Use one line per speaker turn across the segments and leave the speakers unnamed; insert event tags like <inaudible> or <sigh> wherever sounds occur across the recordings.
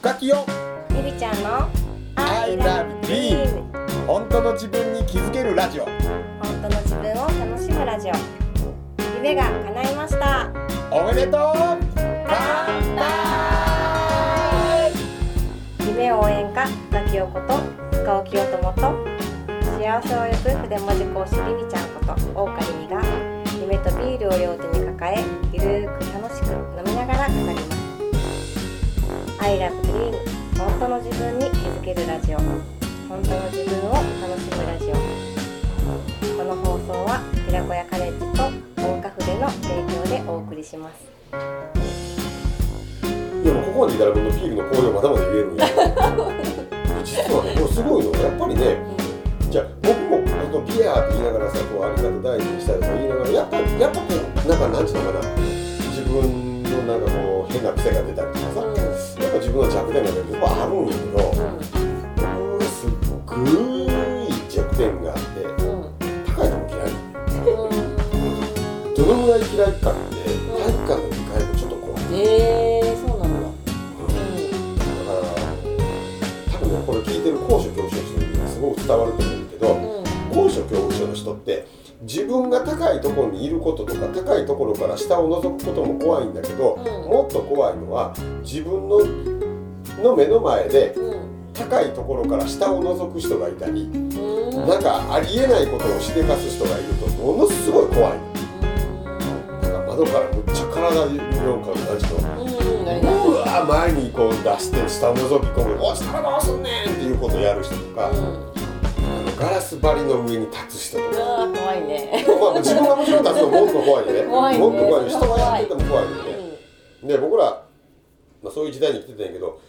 深きよ。
ゆりちゃんの
I love dream 本当の自分に気づけるラジオ。
本当の自分を楽しむラジオ。夢が叶いました。
おめでとう。乾杯。
夢応援歌深木陽子と深尾清友と幸せを呼ぶ筆文字講師りみちゃんこと大岡りみが夢とビールを両手に抱えゆるーく I love dream 本当の自分に気づけるラジオ。本当の自分を楽しむラジオ。この放送は寺子屋カレッジと大岡筆の提供でお送りします。
いやもうここまでいたらこのビールの効用まだまだ言えるんや実はねこれすごいの。やっぱりねじゃあ僕もあのビアって言いながらさこうあり方大事にしたりとか言いながらやっぱりやっぱこうなんかなんちゅうのかな。自分のなんかこう変な癖が出たりとかさ、やっぱ自分の弱点が出るとかあるんやけど、僕すっごい弱点があって高いのも嫌い。どのぐらい嫌いかって体育館の2階もちょっと怖い。
えー、そうなん。だ
だから多分ねこれ聞いてる高所恐怖症の人にすごく伝わると思うんだけど、高所恐怖症の人って自分が高いところにいることとか高いところから下を覗くことも怖いんだけど、
うん。
もっと怖いのは自分のの目の前で
うん。
高いところから下を覗く人がいたり、
うん。
なんかありえないことをしでかす人がいるとものすごい怖い。なんか窓からむっちゃ体にようか感じの
う
わー前にこう出して下を覗き込む「おい下どうすんねん!」っていうことをやる人とか、
うん。
あのガラス張りの上に立つ人とか。
いね
まあ、自分がもちろん立つのもっと怖いよね。
怖いね
もっと怖いよ。人がやってても怖いよね。で、僕ら、まあ、そういう時代に来てたんやけど、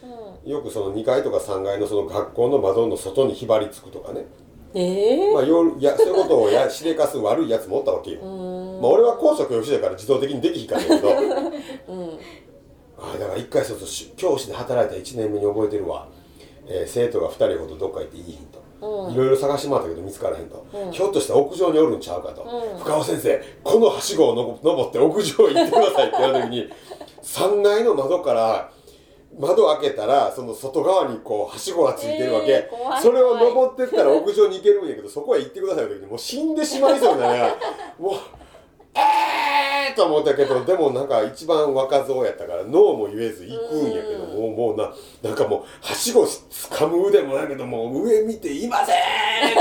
よくその2階とか3階のその学校の窓の外にひばりつくとかね。
ええ
まあ、夜いやそういうことをやしでかす悪いやつもおったわけよ。まあ、俺は高所恐怖症だから自動的にできひんかったけど、
うん
あだから一回そう教師で働いた1年目に覚えてるわ、えー生徒が2人ほどどっか行っていいひんと。いろいろ探し回ったけど見つからへんと、ひょっとしたら屋上におるんちゃうかと、深尾先生このはしごをのぼ登って屋上行ってくださいって言われた時に3階の窓から窓開けたらその外側にこうはしごがついてるわけ、
えー
それを登ってったら屋上に行けるんやけどそこへ行ってくださいって時にもう死んでしまいそうなねもうえーと思ったけどでもなんか一番若造やったからノーも言えず行くんやけどもうもうななんかもうはしご掴む腕もないけどもう上見て「いません!」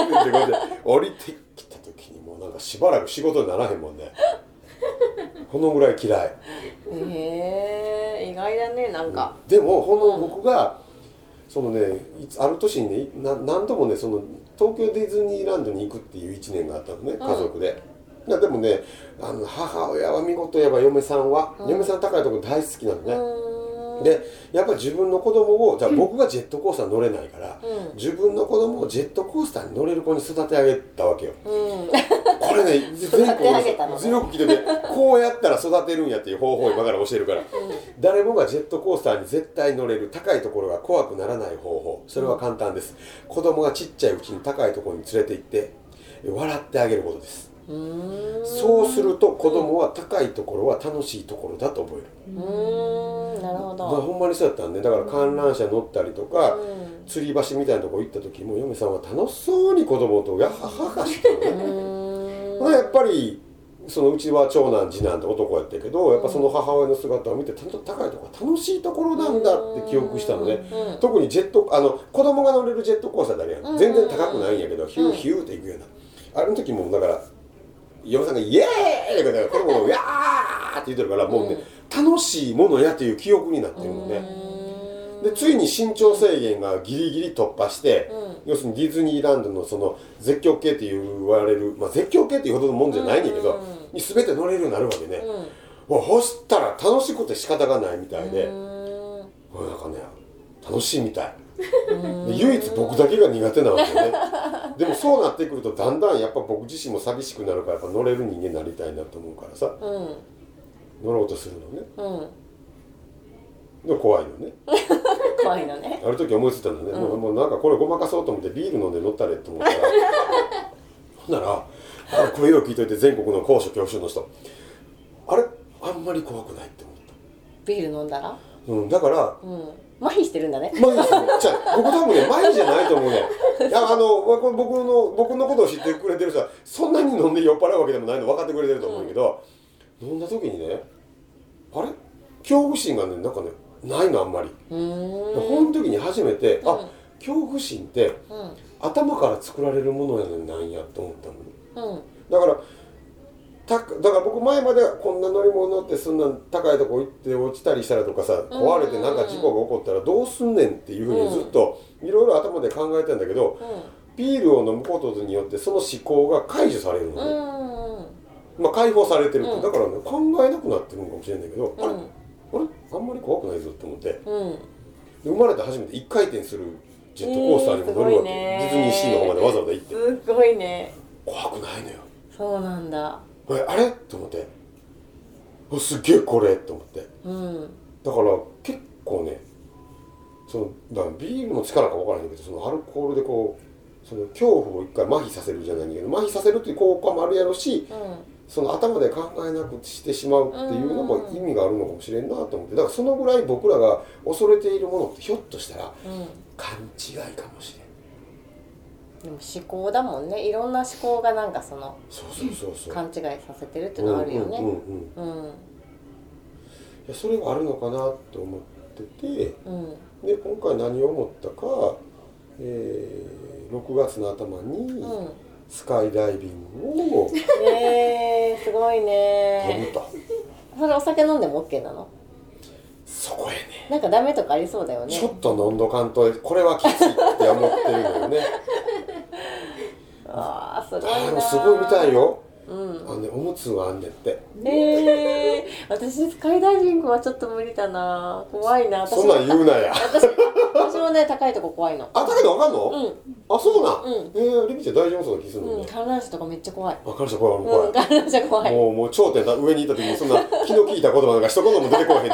って言ってこうやって降りてきた時にもうなんかしばらく仕事にならへんもんね <laughs> このぐらい嫌い
ええ意外だねなんか
でもこの僕がそのねいつある年にねな何度もねその東京ディズニーランドに行くっていう1年があったのね家族で。いやでもねあの母親は見事やば嫁さんは、嫁さん高いところ大好きなのね、
うん。
でやっぱ自分の子供をじゃあ僕がジェットコースター乗れないから、
うん。
自分の子供をジェットコースターに乗れる子に育て上げたわけよ。
うん。
これね全
て上げたのね。
強く聞いてねこうやったら育てるんやっていう方法を今から教えるから、誰もがジェットコースターに絶対乗れる高いところが怖くならない方法。それは簡単です、子供がちっちゃいうちに高いところに連れて行って笑ってあげることですそうすると子供は高いところは楽しいところだと覚える、
うーん。なるほ
まあ、
ど
ほんまにそうやったんでだから観覧車乗ったりとか、
うん。
吊り橋みたいなとこ行った時も嫁さんは楽しそうに子供とやっはははしてたのね、やっぱりそのうちは長男次男って男やったけどやっぱその母親の姿を見てた高いところ楽しいところなんだって記憶したのね、
うん
特にジェットあの子供が乗れるジェットコースターだけや
ん。
全然高くないんやけど、ヒューヒューっていくような。あれの時もだから嫁さんが「イエーイ!」とかね子供が「うわー!」って言ってるからもうね、楽しいものやという記憶になってるのね、でついに身長制限がギリギリ突破して、要するにディズニーランドのその絶叫系って言われる、まあ、絶叫系っていうほどのもんじゃないんだけど、
うん。
に全て乗れるようになるわけね、
うん。
もうほしたら楽しくて仕方がないみたいで、
うーん。
もうなんかね楽しいみたい。<laughs> で唯一僕だけが苦手なわけねでもそうなってくるとだんだんやっぱ僕自身も寂しくなるからやっぱ乗れる人間になりたいなと思うからさ。
うん。
乗ろうとするのね。
うん。
でも怖いのね。<laughs>
怖いのね。
ある時思いついたのね、もうもうなんかこれごまかそうと思ってビール飲んで乗ったれと思ったら。<laughs> ほんならあこれよく聞いといて全国の高所恐怖症の人。あれ？あんまり怖くないって思っ
ビール飲んだら？
た、うん、だから
うん。ま痺してるんだね。
麻痺してる。じゃあ僕多分ね麻痺じゃないと思うね。<laughs> いやあの僕の僕のことを知ってくれてる人はそんなに飲んで酔っ払うわけでもないの分かってくれてると思うけど、飲んだ時にねあれ？恐怖心がねなんかねないのあんまり、
うーん。
この時に初めて、
うん。
あ恐怖心って
うん。
頭から作られるものやのになんやと思ったの
うん。
だからただから僕前まではこんな乗り物乗ってそんな高いとこ行って落ちたりしたらとかさ
うん。
壊れてなんか事故が起こったらどうすんねんっていうふうにずっといろいろ頭で考えてんだけどビールを飲むことによってその思考が解除される
う
のね、
ん
まあ解放されてるって、
うん。
だからね考えなくなってるのかもしれないけど、あれ
うん。
あれあんまり怖くないぞって思って。生まれて初めて1回転するジェットコースターにも乗るわけ、ディズニーシーの方までわざわざ行って。
すごいね。
怖くないのよ。
そうなんだ
あれあれ？と思って。あすっげえこれと思って。
うん。
だから結構ねそのだビールの力か分からないけどそのアルコールでこうその恐怖を一回麻痺させるじゃないけど麻痺させるっていう効果もあるやろし
うん。
その頭で考えなくしてしまうっていうのも意味があるのかもしれんなと思って。だからそのぐらい僕らが恐れているものってひょっとしたら
うん。
勘違いかもしれん
でも思考だもんね。いろんな思考がなんかその勘違いさせてるっていうのはあるよね。
うんうんうんうん。い
うん。
やそれがあるのかなと思ってて
うん。
で今回何を思ったか、えー6月の頭に
うん。
スカイダイビングを飛
えー、すごい
ぶ
ね
と
それお酒飲んでも OK なの？
そこへね
なんかダメとかありそうだよね。
ちょっと飲んどかんとこれはきついって思ってるのよね
ああすごい
あ
な
でもすごいみたいよ。
うん。
あのねおむつがあんねんって。
えー、私スカイダイビングはちょっと無理だな怖いな私
そんなん言うなや。
私私もね高いとこ怖いの。
あだけどわかんの、
うん。
あそうなん、
うん。
えー、リミちゃん大丈夫そうな気するの？
うん
ね、
観覧車とかめっちゃ怖い。
あ彼女怖い怖い、
うん観覧車怖い。
もうもう頂点だ。上にいた時にそんな <laughs> 気の利いた言葉なんか一言も出てこへんで。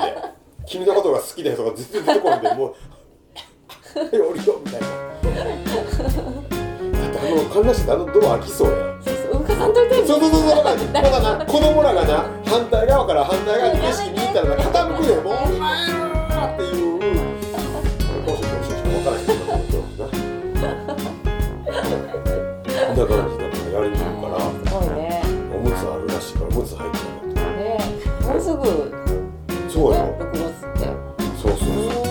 君のことが好きだよとか全然出てこへんで。もう「はい降りよう」みたいなの観覧車のドア開きそうや？ん
そうそう動かさんといて
そうそうそうそう。だな子供らがな反対側から反対側に景色見に行ったらな傾くねんもうお前らっていうどうし分からへんけどなこんな。感じだからやりにくいから
すごいね。
おむつあるらしいからおむつ入ってたら。
ね。もうすぐ
そうよ
6月って。
そうそうそう。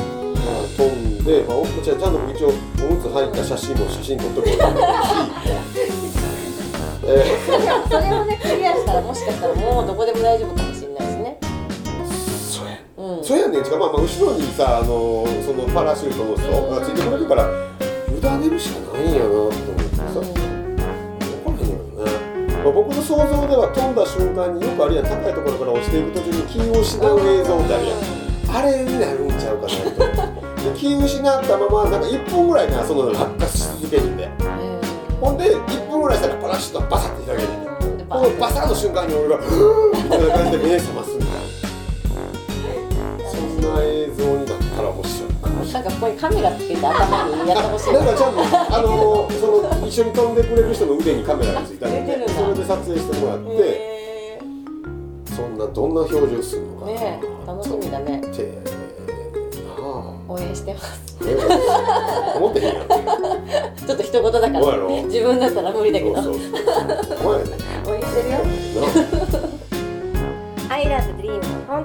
飛んで、まあ、おちゃんちゃんと僕一応おむつ入った写真も写真撮っとこうう
ん
そうまあまあ後ろにさあのそのパラシュートの人がついてくれるから委ねるしかないんやなと思ってさ、分からへんよね、まあ、僕の想像では飛んだ瞬間によくあるやん。高いところから落ちていく途中に気を失う映像ってあるやん。あれになるんちゃうかなと。で気失ったままなんか1分ぐらいなその落下し続けるんで。ほんで1分ぐらいしたらパラシュートバサッて開けるんで
うん
このバサッの瞬間に俺が「ふーみたいな感じで目覚ますみたいなな
んかここにカメラつけて頭にやってほしい
なんかちゃんとあのその一緒に飛んでくれる人の腕にカメラがついた
んだ
でそれで撮影してもらって
へ
そんなどんな表情するのか
ねえ。楽しみだね応援してます。<laughs>
え <laughs> 思ってへんやん。
ちょっと一言だから自分だったら無理だけど
そうそうそう
応援してるよ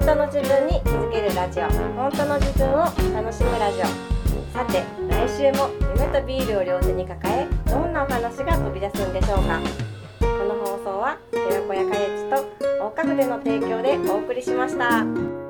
当の自分に気づけるラジオ。本当の自分を楽しむラジオ。さて来週も夢とビールを両手に抱えどんなお話が飛び出すんでしょうか。この放送は寺子屋カレッジと大家具での提供でお送りしました。